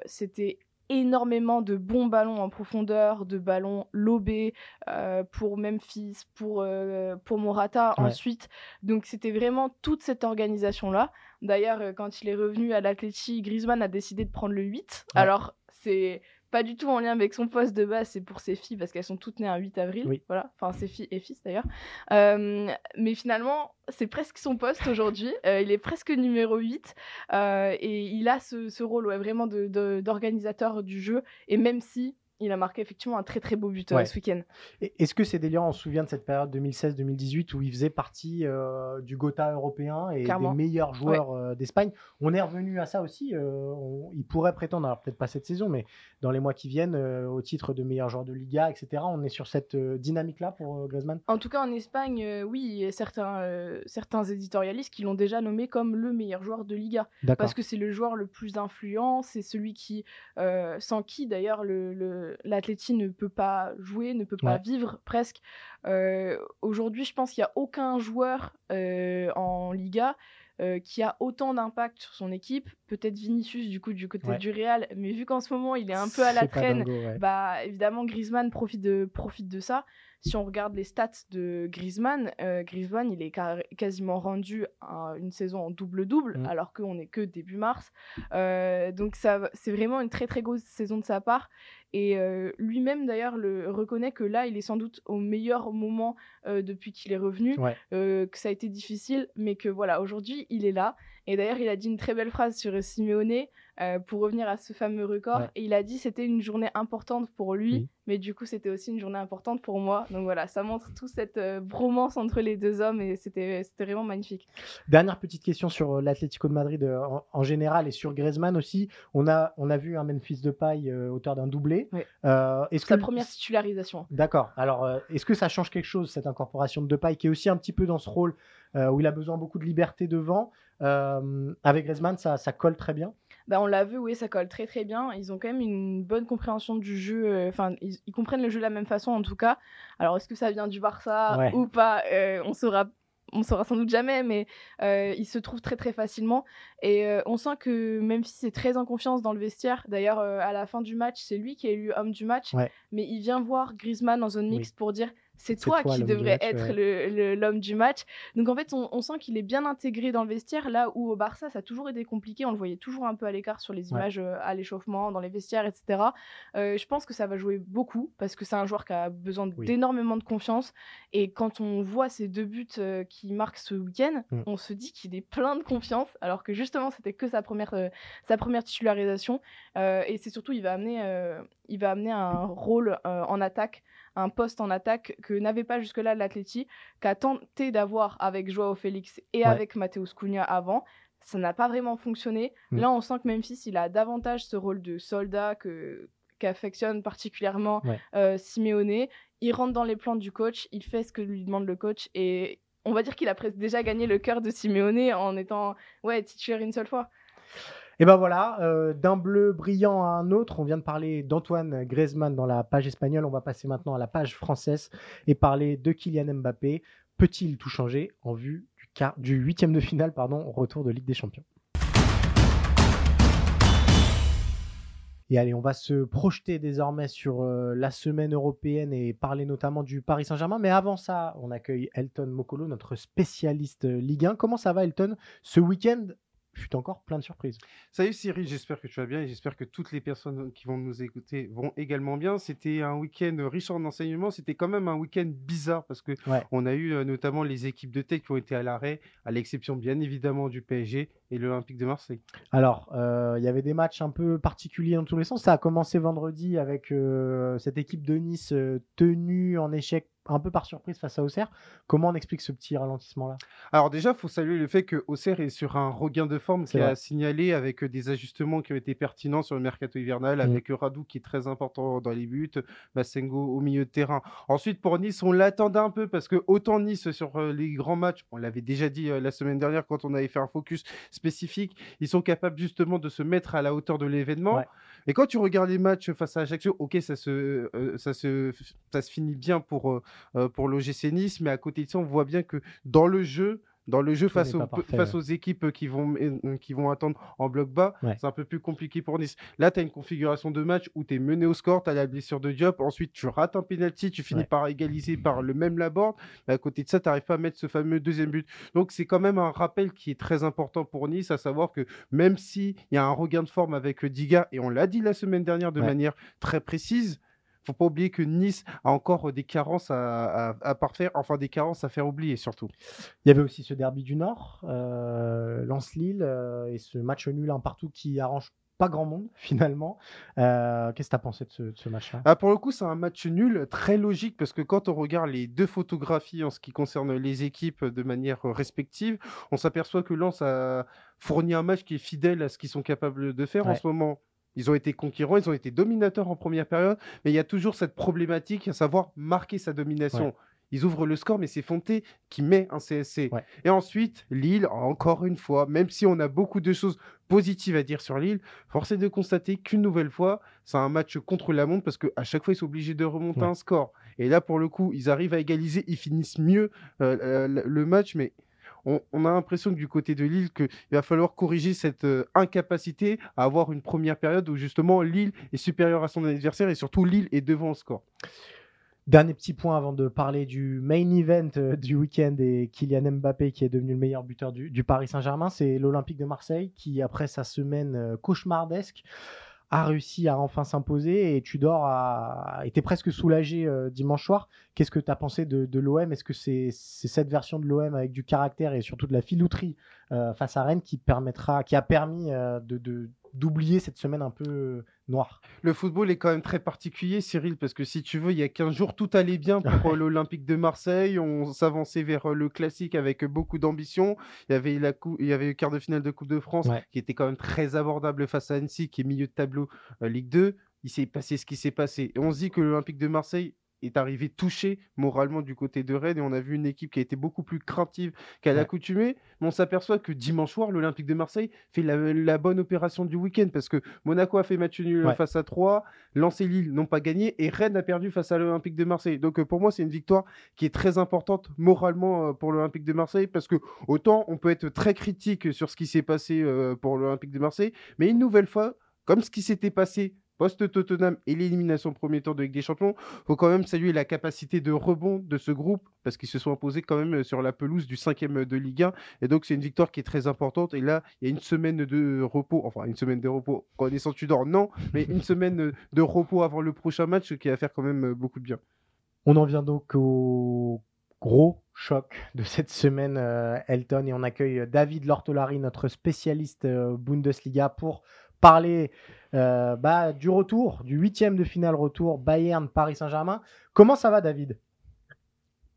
c'était énormément de bons ballons en profondeur, de ballons lobés euh, pour Memphis, pour, euh, pour Morata ensuite. Donc c'était vraiment toute cette organisation-là. D'ailleurs, euh, quand il est revenu à l'Atleti, Griezmann a décidé de prendre le 8. Alors c'est pas du tout en lien avec son poste de base, c'est pour ses filles parce qu'elles sont toutes nées un 8 avril. Voilà, enfin ses filles et fils d'ailleurs. Euh, mais finalement, c'est presque son poste aujourd'hui. Euh, il est presque numéro 8 euh, et il a ce, ce rôle ouais, vraiment d'organisateur du jeu. Et même si il a marqué effectivement un très très beau but euh, ce week-end. Est-ce que c'est délire, on se souvient de cette période 2016-2018 où il faisait partie euh, du Gotha européen et des meilleurs joueurs euh, d'Espagne? On est revenu à ça aussi. il pourrait prétendre, alors peut-être pas cette saison, mais dans les mois qui viennent, au titre de meilleur joueur de Liga, etc. On est sur cette dynamique-là pour Griezmann? En tout cas, en Espagne, oui, il y a certains, certains éditorialistes qui l'ont déjà nommé comme le meilleur joueur de Liga. Parce que c'est le joueur le plus influent, c'est celui qui, sans qui d'ailleurs le l'Atleti ne peut pas jouer, ne peut pas vivre presque. Euh, aujourd'hui, je pense qu'il n'y a aucun joueur euh, en Liga euh, qui a autant d'impact sur son équipe. Peut-être Vinicius du coup du côté du Real, mais vu qu'en ce moment il est un peu à la traîne, bah évidemment Griezmann profite de profite de ça si on regarde les stats de Griezmann, euh, Griezmann, il est quasiment rendu à une saison en double-double, mm. alors qu'on n'est que début mars. Euh, donc c'est vraiment une très très grosse saison de sa part. Et euh, lui-même d'ailleurs le reconnaît que là, il est sans doute au meilleur moment depuis qu'il est revenu, que ça a été difficile, mais que voilà, aujourd'hui, il est là. Et d'ailleurs, il a dit une très belle phrase sur Simeone. Euh, pour revenir à ce fameux record. Et il a dit c'était une journée importante pour lui, mais du coup c'était aussi une journée importante pour moi. Donc voilà, ça montre toute cette euh, bromance entre les deux hommes et c'était vraiment magnifique. Dernière petite question sur euh, l'Atlético de Madrid en, général et sur Griezmann aussi. On a, on a vu un Memphis de paille auteur d'un doublé. est-ce Sa première titularisation. D'accord. Alors est-ce que ça change quelque chose cette incorporation de paille qui est aussi un petit peu dans ce rôle où il a besoin beaucoup de liberté devant Avec Griezmann, ça, ça colle très bien? Bah, on l'a vu, oui, ça colle très très bien. Ils ont quand même une bonne compréhension du jeu. Euh, enfin, ils, comprennent le jeu de la même façon en tout cas. Alors, est-ce que ça vient du Barça ou pas euh, On saura. On saura sans doute jamais, mais euh, ils se trouvent très très facilement. Et on sent que même si c'est très en confiance dans le vestiaire, d'ailleurs à la fin du match, c'est lui qui est élu homme du match, mais il vient voir Griezmann en zone mixte pour dire c'est toi, qui devrais être l'homme du match. Donc en fait, on, sent qu'il est bien intégré dans le vestiaire, là où au Barça, ça a toujours été compliqué. On le voyait toujours un peu à l'écart sur les images euh, à l'échauffement, dans les vestiaires, etc. Euh, je pense que ça va jouer beaucoup parce que c'est un joueur qui a besoin d'énormément de confiance. Et quand on voit ces deux buts euh, qui marquent ce week-end, mm. on se dit qu'il est plein de confiance, alors que justement, c'était que sa première, sa première titularisation. et c'est surtout, il va amener, il va amener un rôle en attaque un poste en attaque que n'avait pas jusque-là l'Atleti, qu'a tenté d'avoir avec Joao Félix et avec Mateus Cunha avant. Ça n'a pas vraiment fonctionné. Mm. Là, on sent que Memphis, il a davantage ce rôle de soldat que qu'affectionne particulièrement euh, Simeone. Il rentre dans les plans du coach, il fait ce que lui demande le coach et on va dire qu'il a presque déjà gagné le cœur de Simeone en étant ouais, titulaire une seule fois. Et ben voilà, euh, d'un bleu brillant à un autre, on vient de parler d'Antoine Griezmann dans la page espagnole, on va passer maintenant à la page française et parler de Kylian Mbappé. Peut-il tout changer en vue du, du huitième de finale, pardon, retour de Ligue des Champions? Et allez, on va se projeter désormais sur euh, la semaine européenne et parler notamment du Paris Saint-Germain. Mais avant ça, on accueille Elton Mokolo, notre spécialiste Ligue 1. Comment ça va, Elton Ce week-end, fut encore plein de surprises. Salut Cyril, j'espère que tu vas bien et j'espère que toutes les personnes qui vont nous écouter vont également bien. C'était un week-end riche en enseignements, c'était quand même un week-end bizarre parce que on a eu euh, notamment les équipes de tech qui ont été à l'arrêt, à l'exception bien évidemment du PSG et l'Olympique de Marseille. Alors, euh, il y avait des matchs un peu particuliers dans tous les sens. Ça a commencé vendredi avec euh, cette équipe de Nice tenue en échec un peu par surprise face à Auxerre. Comment on explique ce petit ralentissement-là? Alors déjà, il faut saluer le fait que Auxerre est sur un regain de forme qui a signalé avec euh, des ajustements qui ont été pertinents sur le mercato hivernal, mmh. avec Radou qui est très important dans les buts, Bassengo au milieu de terrain. Ensuite, pour Nice, on l'attendait un peu parce que autant Nice sur euh, les grands matchs, on l'avait déjà dit euh, la semaine dernière quand on avait fait un focus spécifique, ils sont capables justement de se mettre à la hauteur de l'événement. Et quand tu regardes les matchs face à Ajaccio, ok, ça se, se finit bien pour euh, pour l'OGC Nice, mais à côté de ça, on voit bien que dans le jeu, dans le jeu face, face aux équipes qui vont, euh, qui vont attendre en bloc bas, c'est un peu plus compliqué pour Nice. Là, tu as une configuration de match où tu es mené au score, tu as la blessure de Diop, ensuite tu rates un penalty, tu finis par égaliser par le même Laborde, mais à côté de ça, tu n'arrives pas à mettre ce fameux deuxième but. Donc c'est quand même un rappel qui est très important pour Nice, à savoir que même s'il y a un regain de forme avec Diga, et on l'a dit la semaine dernière de manière très précise, faut pas oublier que Nice a encore des carences à, parfaire, enfin des carences à faire oublier surtout. Il y avait aussi ce derby du Nord, euh, Lens-Lille, euh, et ce match nul un partout qui arrange pas grand monde finalement. Euh, qu'est-ce que tu as pensé de ce, match-là? Ah, Pour le coup, c'est un match nul, très logique, parce que quand on regarde les deux photographies en ce qui concerne les équipes de manière respective, on s'aperçoit que Lens a fourni un match qui est fidèle à ce qu'ils sont capables de faire en ce moment. Ils ont été conquérants, ils ont été dominateurs en première période, mais il y a toujours cette problématique à savoir marquer sa domination. Ils ouvrent le score, mais c'est Fonté qui met un CSC. Et ensuite, Lille, encore une fois, même si on a beaucoup de choses positives à dire sur Lille, force est de constater qu'une nouvelle fois, c'est un match contre la montre parce qu'à chaque fois, ils sont obligés de remonter un score. Et là, pour le coup, ils arrivent à égaliser, ils finissent mieux euh, euh, le match, mais on, a l'impression que du côté de Lille, qu'il va falloir corriger cette euh, incapacité à avoir une première période où justement Lille est supérieur à son adversaire et surtout Lille est devant au score. Dernier petit point avant de parler du main event euh, du week-end et Kylian Mbappé qui est devenu le meilleur buteur du Paris Saint-Germain, c'est l'Olympique de Marseille qui, après sa semaine euh, cauchemardesque, a réussi à enfin s'imposer et Tudor a été presque soulagé euh, dimanche soir. Qu'est-ce que tu as pensé de, l'OM Est-ce que c'est cette version de l'OM avec du caractère et surtout de la filouterie euh, face à Rennes qui permettra, qui a permis euh, d'oublier cette semaine un peu noire. Le football est quand même très particulier, Cyril, parce que si tu veux, il y a 15 jours, tout allait bien pour euh, l'Olympique de Marseille. On s'avançait vers euh, le classique avec beaucoup d'ambition. Il y avait la il y avait le quart de finale de Coupe de France qui était quand même très abordable face à Annecy, qui est milieu de tableau euh, Ligue 2. Il s'est passé ce qui s'est passé. Et on se dit que l'Olympique de Marseille est arrivé touché moralement du côté de Rennes et on a vu une équipe qui a été beaucoup plus craintive qu'à l'accoutumée. Mais on s'aperçoit que dimanche soir, l'Olympique de Marseille fait la, bonne opération du week-end parce que Monaco a fait match nul face à 3, Lens et Lille n'ont pas gagné et Rennes a perdu face à l'Olympique de Marseille. Donc euh, pour moi, c'est une victoire qui est très importante moralement euh, pour l'Olympique de Marseille parce que autant on peut être très critique sur ce qui s'est passé euh, pour l'Olympique de Marseille, mais une nouvelle fois, comme ce qui s'était passé post-Tottenham et l'élimination premier tour de Ligue des Champions, faut quand même saluer la capacité de rebond de ce groupe parce qu'ils se sont imposés quand même sur la pelouse du cinquième de Ligue 1 et donc c'est une victoire qui est très importante. Et là il y a une semaine de repos, enfin une semaine de repos connaissant Tudor non, mais une semaine de repos avant le prochain match qui va faire quand même beaucoup de bien. On en vient donc au gros choc de cette semaine, euh, Elton, et on accueille David Lortolari, notre spécialiste euh, Bundesliga, pour parler euh, bah, du retour, du huitième de finale retour Bayern-Paris Saint-Germain. Comment ça va, David?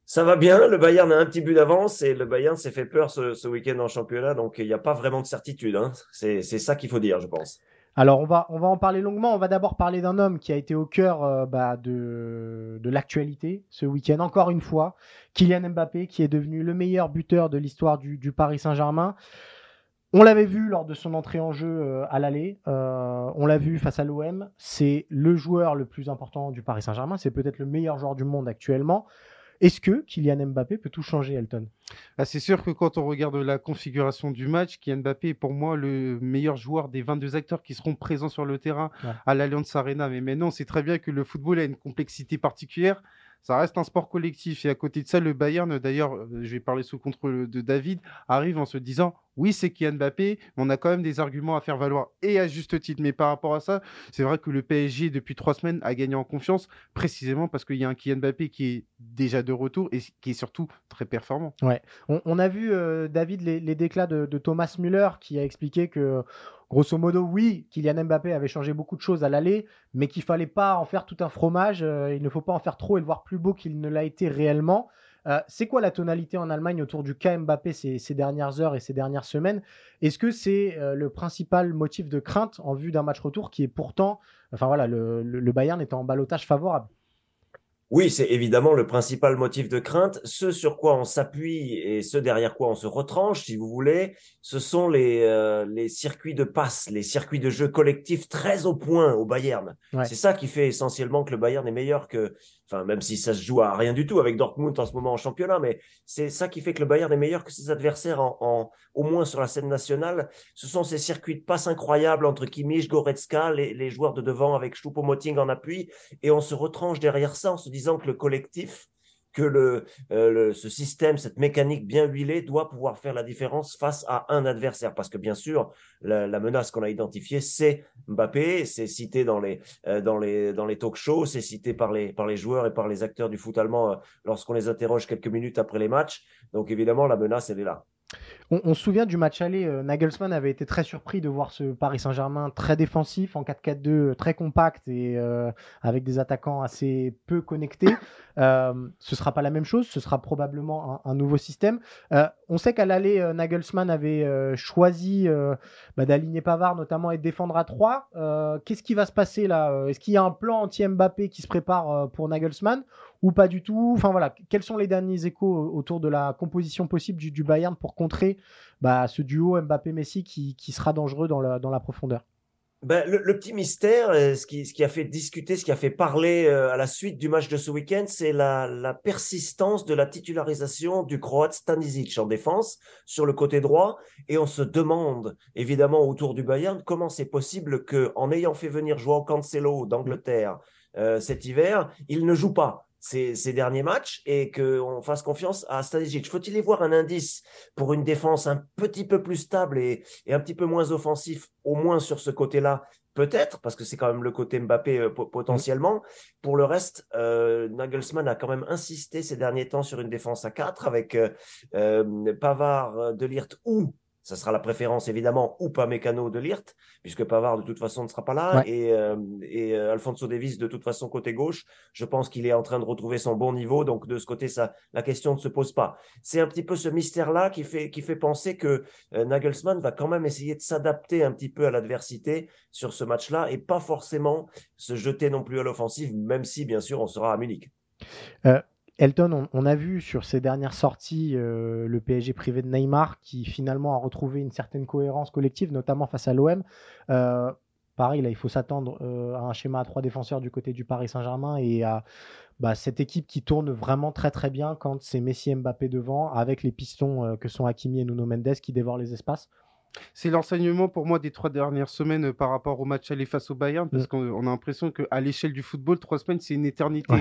Ça va bien, le Bayern a un petit but d'avance et le Bayern s'est fait peur ce, week-end en championnat, donc il n'y a pas vraiment de certitude. Hein. C'est ça qu'il faut dire, je pense. Alors on va, on va en parler longuement. On va d'abord parler d'un homme qui a été au cœur euh, bah, de, de l'actualité ce week-end, encore une fois. Kylian Mbappé, qui est devenu le meilleur buteur de l'histoire du, du, Paris Saint-Germain. On l'avait vu lors de son entrée en jeu euh, à l'aller. Euh, on l'a vu face à l'OM. C'est le joueur le plus important du Paris Saint-Germain. C'est peut-être le meilleur joueur du monde actuellement. Est-ce que Kylian Mbappé peut tout changer, Elton? Ah, C'est sûr que quand on regarde la configuration du match, Kylian Mbappé est pour moi le meilleur joueur des 22 acteurs qui seront présents sur le terrain à l'Alliance Arena. Mais maintenant, on sait très bien que le football a une complexité particulière ça reste un sport collectif. Et à côté de ça, le Bayern, d'ailleurs, euh, je vais parler sous contrôle de David, arrive en se disant oui, c'est Kylian Mbappé, mais on a quand même des arguments à faire valoir et à juste titre. Mais par rapport à ça, c'est vrai que le PSG, depuis trois semaines, a gagné en confiance, précisément parce qu'il y a un Kylian Mbappé qui est déjà de retour et qui est surtout très performant. Ouais. On, a vu, euh, David, les, déclats de, de, Thomas Müller qui a expliqué que Grosso modo, oui, Kylian Mbappé avait changé beaucoup de choses à l'aller, mais qu'il fallait pas en faire tout un fromage. Euh, il ne faut pas en faire trop et le voir plus beau qu'il ne l'a été réellement. Euh, c'est quoi la tonalité en Allemagne autour du cas Mbappé ces, dernières heures et ces dernières semaines? Est-ce que c'est euh, le principal motif de crainte en vue d'un match retour qui est pourtant, enfin voilà, le, le Bayern est en balotage favorable? Oui, c'est évidemment le principal motif de crainte. Ce sur quoi on s'appuie et ce derrière quoi on se retranche, si vous voulez, ce sont les, euh, les circuits de passe, les circuits de jeu collectif très au point au Bayern. C'est ça qui fait essentiellement que le Bayern est meilleur que, enfin, même si ça se joue à rien du tout avec Dortmund en ce moment en championnat, mais c'est ça qui fait que le Bayern est meilleur que ses adversaires en, au moins sur la scène nationale. Ce sont ces circuits de passe incroyables entre Kimmich, Goretzka, les, les joueurs de devant avec Choupo-Moting en appui, et on se retranche derrière ça en se disant que le collectif, que le, euh, ce système, cette mécanique bien huilée doit pouvoir faire la différence face à un adversaire. Parce que bien sûr, la, menace qu'on a identifiée, c'est Mbappé, c'est cité dans les, euh, dans les, dans les talk shows, c'est cité par les, par les joueurs et par les acteurs du foot allemand euh, lorsqu'on les interroge quelques minutes après les matchs. Donc évidemment, la menace, elle est là. On, se souvient du match aller, euh, Nagelsmann avait été très surpris de voir ce Paris Saint-Germain très défensif, en 4-4-2, euh, très compact et euh, avec des attaquants assez peu connectés. ce sera pas la même chose, ce sera probablement un, nouveau système. on sait qu'à l'aller, Nagelsmann avait choisi bah, d'aligner Pavard notamment et de défendre à 3. Qu'est-ce qui va se passer là? Est-ce qu'il y a un plan anti-Mbappé qui se prépare pour Nagelsmann? Ou pas du tout. Enfin voilà, quels sont les derniers échos autour de la composition possible du, Bayern pour contrer bah, ce duo Mbappé-Messi qui, sera dangereux dans la, profondeur? Ben, le, petit mystère, euh, ce qui, a fait discuter, ce qui a fait parler euh, à la suite du match de ce week-end, c'est la, persistance de la titularisation du Croate Stanisic en défense sur le côté droit. Et on se demande, évidemment, autour du Bayern, comment c'est possible que, en ayant fait venir Joao Cancelo d'Angleterre euh, cet hiver, il ne joue pas ces, derniers matchs et qu'on fasse confiance à Stanisic. Faut-il y voir un indice pour une défense un petit peu plus stable et, un petit peu moins offensif, au moins sur ce côté-là Peut-être, parce que c'est quand même le côté Mbappé euh, potentiellement. Pour le reste, euh, Nagelsmann a quand même insisté ces derniers temps sur une défense à 4 avec euh, Pavard, Delirte ou ça sera la préférence évidemment ou pas Mécano de Lirt, puisque Pavard de toute façon ne sera pas là, et, euh, et euh, Alfonso Davis de toute façon côté gauche. Je pense qu'il est en train de retrouver son bon niveau, donc de ce côté, ça, la question ne se pose pas. C'est un petit peu ce mystère-là qui fait, qui fait penser que euh, Nagelsmann va quand même essayer de s'adapter un petit peu à l'adversité sur ce match-là et pas forcément se jeter non plus à l'offensive, même si bien sûr on sera à Munich. Elton, on, a vu sur ces dernières sorties euh, le PSG privé de Neymar qui finalement a retrouvé une certaine cohérence collective, notamment face à l'OM. Euh, pareil, là, il faut s'attendre euh, à un schéma à trois défenseurs du côté du Paris Saint-Germain et à bah, cette équipe qui tourne vraiment très très bien quand c'est Messi et Mbappé devant, avec les pistons que sont Hakimi et Nuno Mendes qui dévorent les espaces. C'est l'enseignement pour moi des trois dernières semaines euh, par rapport au match aller face au Bayern, parce mm. qu'on a l'impression qu'à l'échelle du football, trois semaines, c'est une éternité.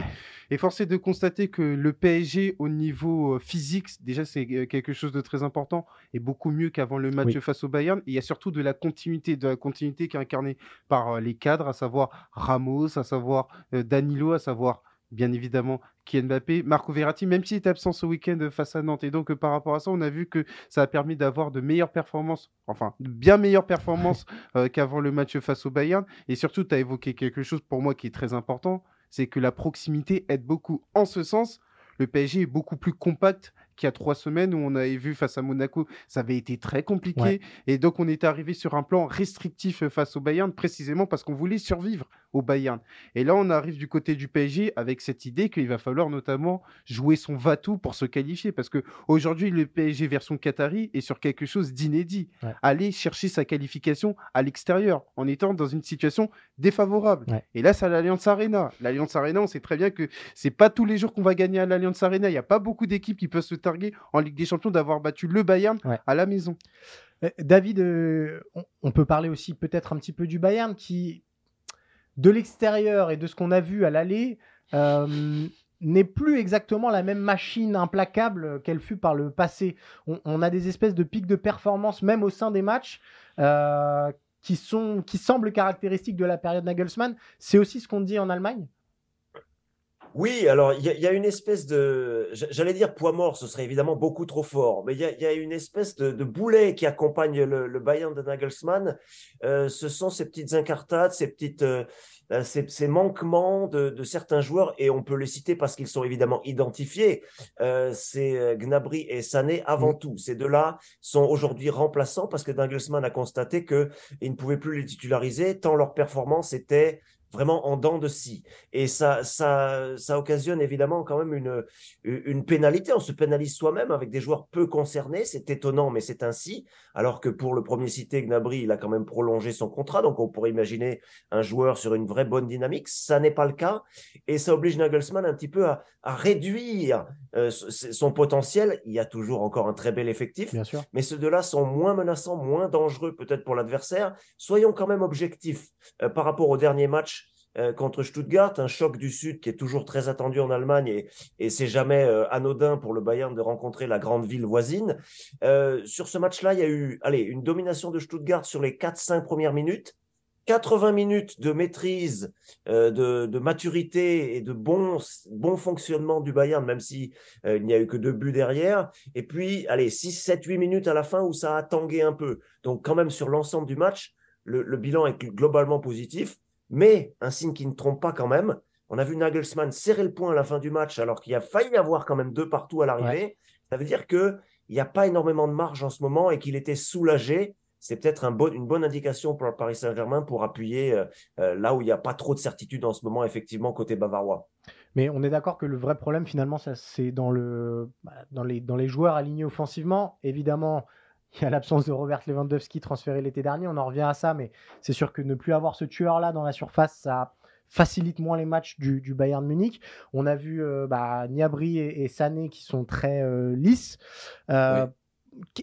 Et force est de constater que le PSG, au niveau euh, physique, déjà, c'est euh, quelque chose de très important et beaucoup mieux qu'avant le match face au Bayern. Et il y a surtout de la continuité, de la continuité qui est incarnée par les cadres, à savoir Ramos, à savoir Danilo, à savoir bien évidemment Kylian Mbappé, Marco Verratti, même s'il est absent ce week-end face à Nantes. Et donc, par rapport à ça, on a vu que ça a permis d'avoir de meilleures performances, enfin, de bien meilleures performances euh, qu'avant le match face au Bayern. Et surtout, tu as évoqué quelque chose pour moi qui est très important, c'est que la proximité aide beaucoup. En ce sens, le PSG est beaucoup plus compact qu'il y a trois semaines où on avait vu face à Monaco, ça avait été très compliqué. Et donc, on est arrivé sur un plan restrictif face au Bayern, précisément parce qu'on voulait survivre au Bayern. Et là, on arrive du côté du PSG avec cette idée qu'il va falloir notamment jouer son va-tout pour se qualifier. Parce que aujourd'hui, le PSG version Qatari est sur quelque chose d'inédit. Aller chercher sa qualification à l'extérieur en étant dans une situation défavorable. Et là, c'est l'Alliance Arena. L'Alliance Arena, on sait très bien que c'est pas tous les jours qu'on va gagner à l'Alliance Arena. Il n'y a pas beaucoup d'équipes qui peuvent se en Ligue des Champions d'avoir battu le Bayern à la maison. Euh, David, euh, on, peut parler aussi peut-être un petit peu du Bayern qui, de l'extérieur et de ce qu'on a vu à l'aller, euh, n'est plus exactement la même machine implacable qu'elle fut par le passé. On, a des espèces de pics de performance, même au sein des matchs, qui, sont, qui semblent caractéristiques de la période Nagelsmann. C'est aussi ce qu'on dit en Allemagne? Oui, alors il y, a une espèce de, j'allais dire poids mort, ce serait évidemment beaucoup trop fort, mais il y, a, une espèce de, boulet qui accompagne le, Bayern de Nagelsmann. Euh, ce sont ces petites incartades, ces petites, euh, euh, ces, manquements de, certains joueurs, et on peut les citer parce qu'ils sont évidemment identifiés. c'est Gnabry et Sané avant mmh. tout. Ces deux-là sont aujourd'hui remplaçants parce que Nagelsmann a constaté qu'ils ne pouvaient plus les titulariser tant leur performance était vraiment en dents de scie. Et ça, ça, ça occasionne évidemment quand même une, une pénalité. On se pénalise soi-même avec des joueurs peu concernés. C'est étonnant, mais c'est ainsi. Alors que pour le premier cité, Gnabry, il a quand même prolongé son contrat. Donc on pourrait imaginer un joueur sur une vraie bonne dynamique. Ça n'est pas le cas. Et ça oblige Nagelsmann un petit peu à, à réduire euh, son potentiel. Il y a toujours encore un très bel effectif. Bien sûr. Mais ceux de là sont moins menaçants, moins dangereux peut-être pour l'adversaire. Soyons quand même objectifs euh, par rapport au dernier match euh, contre Stuttgart, un choc du Sud qui est toujours très attendu en Allemagne et, c'est jamais euh, anodin pour le Bayern de rencontrer la grande ville voisine. Euh, sur ce match-là, il y a eu allez, une domination de Stuttgart sur les 4-5 premières minutes. 80 minutes de maîtrise, de, maturité et de bon, bon fonctionnement du Bayern, même si il n'y a eu que deux buts derrière. Et puis, allez, 6, 7, 8 minutes à la fin où ça a tangué un peu. Donc, quand même, sur l'ensemble du match, le bilan est globalement positif. Mais un signe qui ne trompe pas quand même. On a vu Nagelsmann serrer le point à la fin du match alors qu'il a failli avoir quand même deux partout à l'arrivée. Ça veut dire qu'il n'y a pas énormément de marge en ce moment et qu'il était soulagé. C'est peut-être un bon, une bonne indication pour le Paris Saint-Germain pour appuyer euh, euh, là où il n'y a pas trop de certitude en ce moment, effectivement, côté bavarois. Mais on est d'accord que le vrai problème, finalement, c'est dans, le, bah, dans, les, dans les joueurs alignés offensivement. Évidemment, il y a l'absence de Robert Lewandowski transféré l'été dernier, on en revient à ça, mais c'est sûr que ne plus avoir ce tueur-là dans la surface, ça facilite moins les matchs du, Bayern Munich. On a vu euh, bah, Niabri et, Sané qui sont très euh, lisses. Euh,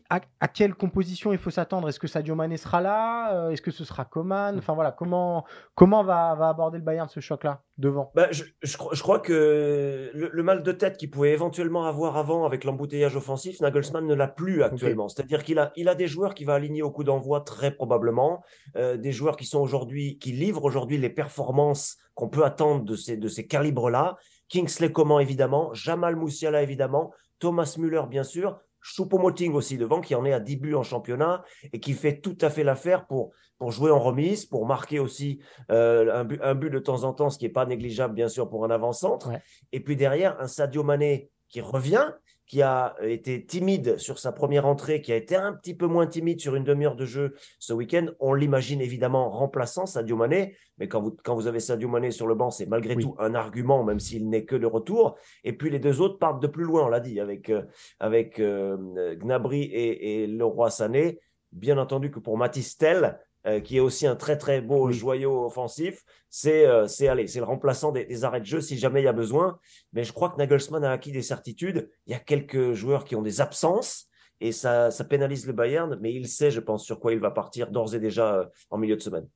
à, quelle composition il faut s'attendre? Est-ce que Sadio Mané sera là? Euh, Est-ce que ce sera Coman? Enfin voilà, comment, comment va, va aborder le Bayern ce choc-là devant? Bah, je, je, crois que le, mal de tête qu'il pouvait éventuellement avoir avant avec l'embouteillage offensif, Nagelsmann ne l'a plus actuellement. C'est-à-dire qu'il a, il a des joueurs qui va aligner au coup d'envoi très probablement, euh, des joueurs qui sont aujourd'hui, qui livrent aujourd'hui les performances qu'on peut attendre de ces, de ces calibres-là. Kingsley Coman évidemment, Jamal Moussiala évidemment, Thomas Müller bien sûr, Choupo-Moting aussi devant, qui en est à 10 buts en championnat et qui fait tout à fait l'affaire pour, pour jouer en remise, pour marquer aussi euh, un, but, un, but, de temps en temps, ce qui n'est pas négligeable bien sûr pour un avant-centre. Et puis derrière, un Sadio Mané qui revient, qui a été timide sur sa première entrée, qui a été un petit peu moins timide sur une demi-heure de jeu ce week-end. On l'imagine évidemment remplaçant Sadio Mané, mais quand vous, quand vous avez Sadio Mané sur le banc, c'est malgré tout un argument, même s'il n'est que de retour. Et puis les deux autres partent de plus loin, on l'a dit, avec, euh, avec euh, Gnabry et, et Leroy Sané. Bien entendu que pour Mathis Tell, euh, qui est aussi un très très beau joyau offensif. C'est euh, c'est allez, c'est le remplaçant des, arrêts de jeu si jamais il y a besoin. Mais je crois que Nagelsmann a acquis des certitudes. Il y a quelques joueurs qui ont des absences et ça, ça pénalise le Bayern, mais il sait, je pense, sur quoi il va partir d'ores et déjà euh, en milieu de semaine.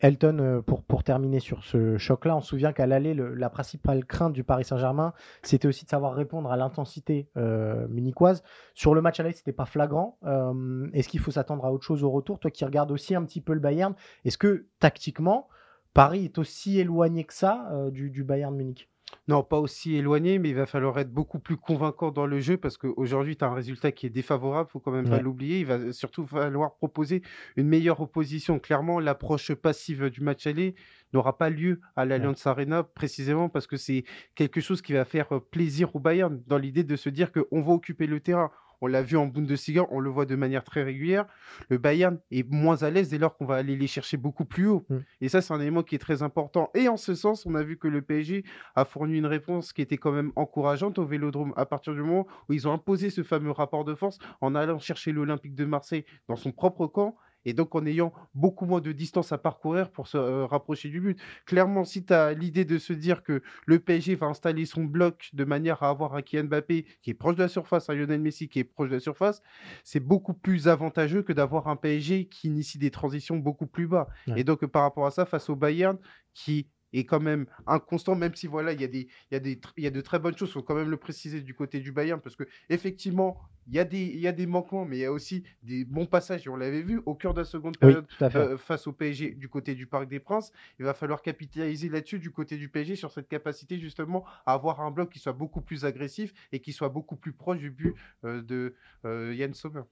Elton, euh, pour, terminer sur ce choc-là, on se souvient qu'à l'aller, la principale crainte du Paris Saint-Germain, c'était aussi de savoir répondre à l'intensité euh, munichoise. Sur le match à l'aller, c'était pas flagrant. Euh, est-ce qu'il faut s'attendre à autre chose au retour? Toi qui regardes aussi un petit peu le Bayern, est-ce que tactiquement, Paris est aussi éloigné que ça du, du Bayern Munich? Non, pas aussi éloigné, mais il va falloir être beaucoup plus convaincant dans le jeu parce qu'aujourd'hui, tu as un résultat qui est défavorable, faut quand même pas l'oublier. Il va surtout falloir proposer une meilleure opposition. Clairement, l'approche passive du match aller n'aura pas lieu à l'Alliance Arena précisément parce que c'est quelque chose qui va faire plaisir au Bayern dans l'idée de se dire qu'on va occuper le terrain. On l'a vu en Bundesliga, on le voit de manière très régulière. Le Bayern est moins à l'aise dès lors qu'on va aller les chercher beaucoup plus haut. Mm. Et ça, c'est un élément qui est très important. Et en ce sens, on a vu que le PSG a fourni une réponse qui était quand même encourageante au Vélodrome à partir du moment où ils ont imposé ce fameux rapport de force en allant chercher l'Olympique de Marseille dans son propre camp et donc en ayant beaucoup moins de distance à parcourir pour se euh, rapprocher du but. Clairement, si tu as l'idée de se dire que le PSG va installer son bloc de manière à avoir un Kylian Mbappé qui est proche de la surface, un Lionel Messi qui est proche de la surface, c'est beaucoup plus avantageux que d'avoir un PSG qui initie des transitions beaucoup plus bas. Et donc par rapport à ça, face au Bayern, qui est quand même inconstant, même si voilà, il y, a des, il, y a des, il y a de très bonnes choses, il faut quand même le préciser du côté du Bayern, parce que effectivement, il y, a des, il y a des manquements, mais il y a aussi des bons passages, et on l'avait vu au cœur de la seconde période euh, face au PSG du côté du Parc des Princes. Il va falloir capitaliser là-dessus du côté du PSG sur cette capacité justement à avoir un bloc qui soit beaucoup plus agressif et qui soit beaucoup plus proche du but euh, de euh, Yann Sommer.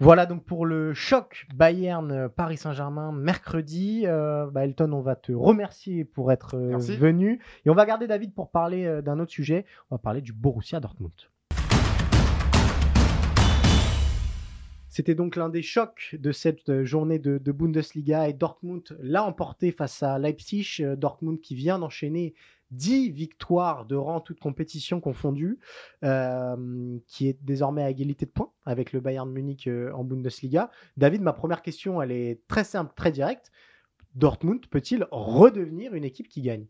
Voilà donc pour le choc Bayern-Paris Saint-Germain mercredi. Euh, bah, Elton, on va te remercier pour être euh, venu. Et on va garder David pour parler euh, d'un autre sujet. On va parler du Borussia Dortmund. C'était donc l'un des chocs de cette journée de, de, Bundesliga et Dortmund l'a emporté face à Leipzig. Dortmund qui vient d'enchaîner 10 victoires de rang, toute compétition confondue, euh, qui est désormais à égalité de points avec le Bayern Munich euh, en Bundesliga. David, ma première question, elle est très simple, très directe. Dortmund peut-il redevenir une équipe qui gagne?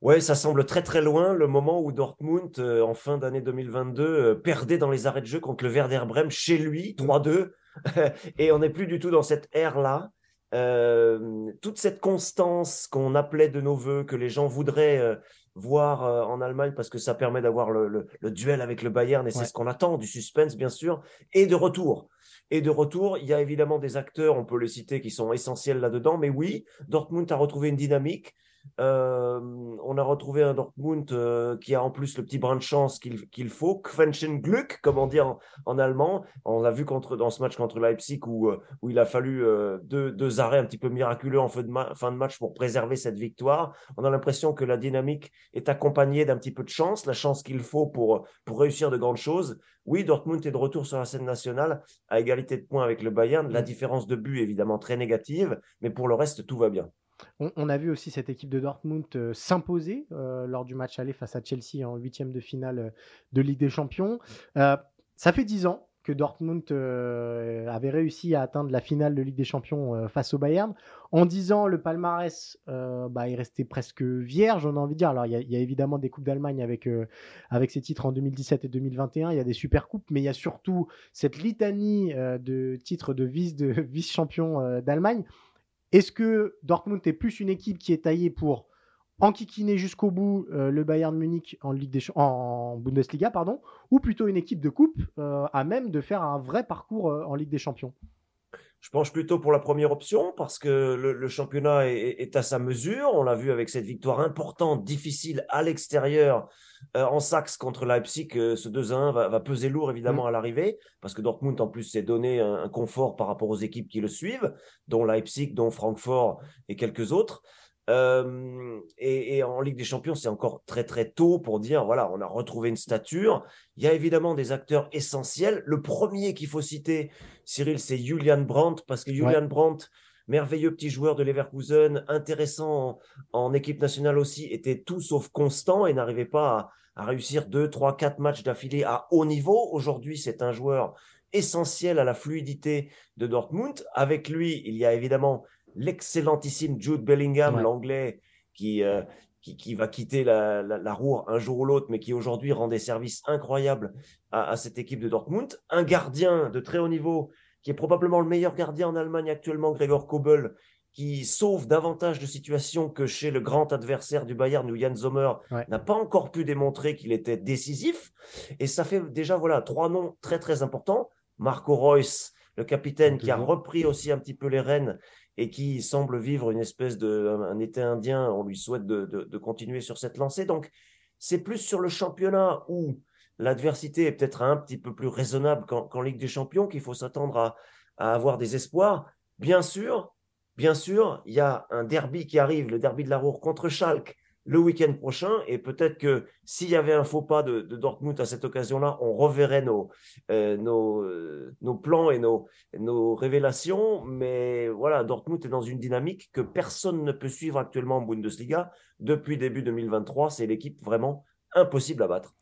Ouais, ça semble très très loin le moment où Dortmund, euh, en fin d'année 2022, perdait dans les arrêts de jeu contre le Werder Bremen chez lui, 3-2. et on n'est plus du tout dans cette ère-là. Euh, toute cette constance qu'on appelait de nos voeux, que les gens voudraient euh, voir euh, en Allemagne parce que ça permet d'avoir le, duel avec le Bayern et c'est ce qu'on attend, du suspense bien sûr, et de retour. Et de retour, il y a évidemment des acteurs, on peut les citer, qui sont essentiels là-dedans, mais oui, Dortmund a retrouvé une dynamique. Euh, on a retrouvé un Dortmund euh, qui a en plus le petit brin de chance qu'il faut, Quenchen-Glück, comme on dit en, allemand. On l'a vu contre, dans ce match contre Leipzig où, euh, où il a fallu deux, deux, arrêts un petit peu miraculeux en fin de, fin de match pour préserver cette victoire. On a l'impression que la dynamique est accompagnée d'un petit peu de chance, la chance qu'il faut pour, pour réussir de grandes choses. Oui, Dortmund est de retour sur la scène nationale à égalité de points avec le Bayern. La différence de but évidemment très négative, mais pour le reste, tout va bien. On, a vu aussi cette équipe de Dortmund euh, s'imposer euh, lors du match aller face à Chelsea en huitième de finale euh, de Ligue des Champions. ça fait dix ans que Dortmund avait réussi à atteindre la finale de Ligue des Champions face au Bayern. En dix ans, le palmarès bah, est resté presque vierge, on a envie de dire. Alors, il y, a évidemment des Coupes d'Allemagne avec, avec ces titres en 2017 et 2021, il y a des Super Coupes, mais il y a surtout cette litanie de titres de vice-champion d'Allemagne. Est-ce que Dortmund est plus une équipe qui est taillée pour enquiquiner jusqu'au bout euh, le Bayern Munich en, Bundesliga, ou plutôt une équipe de coupe euh, à même de faire un vrai parcours euh, en Ligue des Champions? Je penche plutôt pour la première option parce que le, championnat est, à sa mesure. On l'a vu avec cette victoire importante, difficile à l'extérieur en Saxe contre Leipzig. ce 2-1 va, peser lourd évidemment mm. à l'arrivée parce que Dortmund en plus s'est donné un, confort par rapport aux équipes qui le suivent, dont Leipzig, dont Francfort et quelques autres. Euh, et, en Ligue des Champions, c'est encore très très tôt pour dire voilà, on a retrouvé une stature. Il y a évidemment des acteurs essentiels. Le premier qu'il faut citer, Cyril, c'est Julian Brandt, parce que Julian Brandt, merveilleux petit joueur de Leverkusen, intéressant en, équipe nationale aussi, était tout sauf constant et n'arrivait pas à, à, réussir 2, 3, 4 matchs d'affilée à haut niveau. Aujourd'hui, c'est un joueur essentiel à la fluidité de Dortmund. Avec lui, il y a évidemment l'excellentissime Jude Bellingham, l'anglais, qui, euh, qui, qui, va quitter la, la, roue un jour ou l'autre, mais qui aujourd'hui rend des services incroyables à, à, cette équipe de Dortmund. Un gardien de très haut niveau, qui est probablement le meilleur gardien en Allemagne actuellement, Gregor Kobel, qui sauve davantage de situations que chez le grand adversaire du Bayern, où Jan Sommer n'a pas encore pu démontrer qu'il était décisif. Et ça fait déjà voilà trois noms très très importants. Marco Reus, le capitaine qui a repris aussi un petit peu les rênes et qui semble vivre une espèce de un, été indien. On lui souhaite de, de, continuer sur cette lancée. Donc, c'est plus sur le championnat où l'adversité est peut-être un petit peu plus raisonnable qu'en Ligue des Champions qu'il faut s'attendre à, à avoir des espoirs. Bien sûr, bien sûr, il y a un derby qui arrive, le derby de la Roure contre Schalke le week-end prochain. Et peut-être que s'il y avait un faux pas de, Dortmund à cette occasion-là, on reverrait nos, euh, euh, nos, plans et nos, nos révélations. Mais voilà, Dortmund est dans une dynamique que personne ne peut suivre actuellement en Bundesliga. Depuis début 2023, c'est l'équipe vraiment impossible à battre.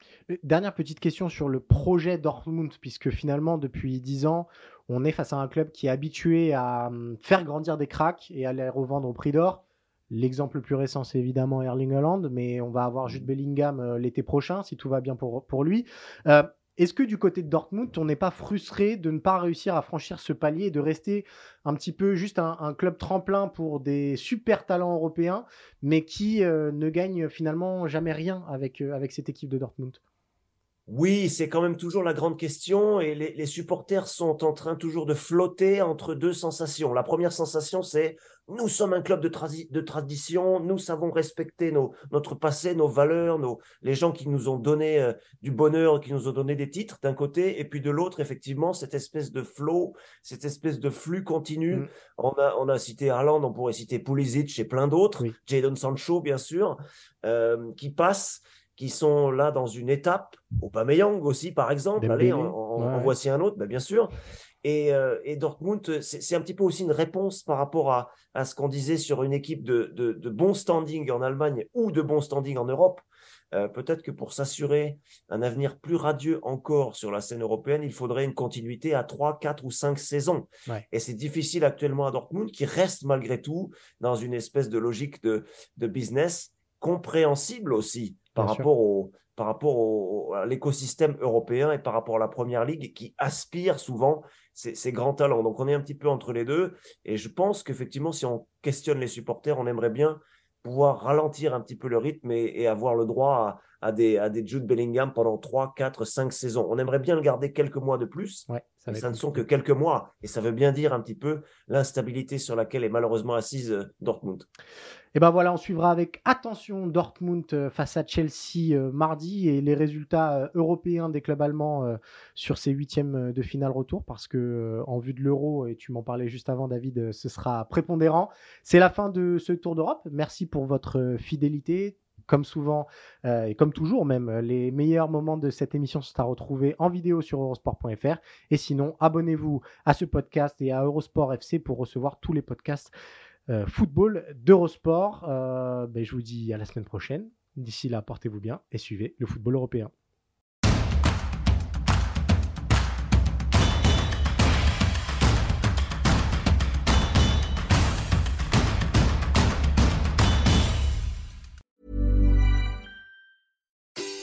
Dernière petite question sur le projet Dortmund, puisque finalement, depuis 10 ans, on est face à un club qui est habitué à hum, faire grandir des cracks et à les revendre au prix d'or. L'exemple le plus récent, c'est évidemment Erling Haaland, mais on va avoir Jude Bellingham euh, l'été prochain, si tout va bien pour, pour lui. Euh, est-ce que du côté de Dortmund, on n'est pas frustré de ne pas réussir à franchir ce palier et de rester un petit peu juste un, club tremplin pour des super talents européens, mais qui euh, ne gagne finalement jamais rien avec, avec cette équipe de Dortmund? Oui, c'est quand même toujours la grande question et les, supporters sont en train toujours de flotter entre deux sensations. La première sensation, c'est nous sommes un club de, de tradition, nous savons respecter nos, notre passé, nos valeurs, nos, les gens qui nous ont donné euh, du bonheur, qui nous ont donné des titres d'un côté, et puis de l'autre, effectivement, cette espèce de flow, cette espèce de flux continu. Mm. On, a, on a cité Haaland, on pourrait citer Pulisic et plein d'autres, Jadon Sancho, bien sûr, euh, qui passent qui sont là dans une étape, Aubameyang aussi par exemple, allez, en, voici un autre, ben, bien sûr. Et, euh, et Dortmund, c'est un petit peu aussi une réponse par rapport à, à ce qu'on disait sur une équipe de, de, de, bon standing en Allemagne ou de bon standing en Europe. Euh, Peut-être que pour s'assurer un avenir plus radieux encore sur la scène européenne, il faudrait une continuité à 3, 4 ou 5 saisons. Et c'est difficile actuellement à Dortmund, qui reste malgré tout dans une espèce de logique de, de business compréhensible aussi par rapport, au, par rapport à l'écosystème européen et par rapport à la première ligue qui aspire souvent ces, grands talents. Donc on est un petit peu entre les deux. Et je pense qu'effectivement, si on questionne les supporters, on aimerait bien pouvoir ralentir un petit peu le rythme et, avoir le droit à, des, à des Jude Bellingham pendant 3, 4, 5 saisons. On aimerait bien le garder quelques mois de plus, ça, ça ne sont que quelques mois. Et ça veut bien dire un petit peu l'instabilité sur laquelle est malheureusement assise euh, Dortmund. Et ben voilà, on suivra avec attention Dortmund euh, face à Chelsea euh, mardi et les résultats européens des clubs allemands sur ces huitièmes de finale retour parce que en vue de l'Euro et tu m'en parlais juste avant David, ce sera prépondérant. C'est la fin de ce Tour d'Europe. Merci pour votre fidélité comme souvent euh, et comme toujours même, les meilleurs moments de cette émission sont à retrouver en vidéo sur eurosport.fr. Et sinon, abonnez-vous à ce podcast et à Eurosport FC pour recevoir tous les podcasts euh, football d'Eurosport. Euh, ben, je vous dis à la semaine prochaine. D'ici là, portez-vous bien et suivez le football européen.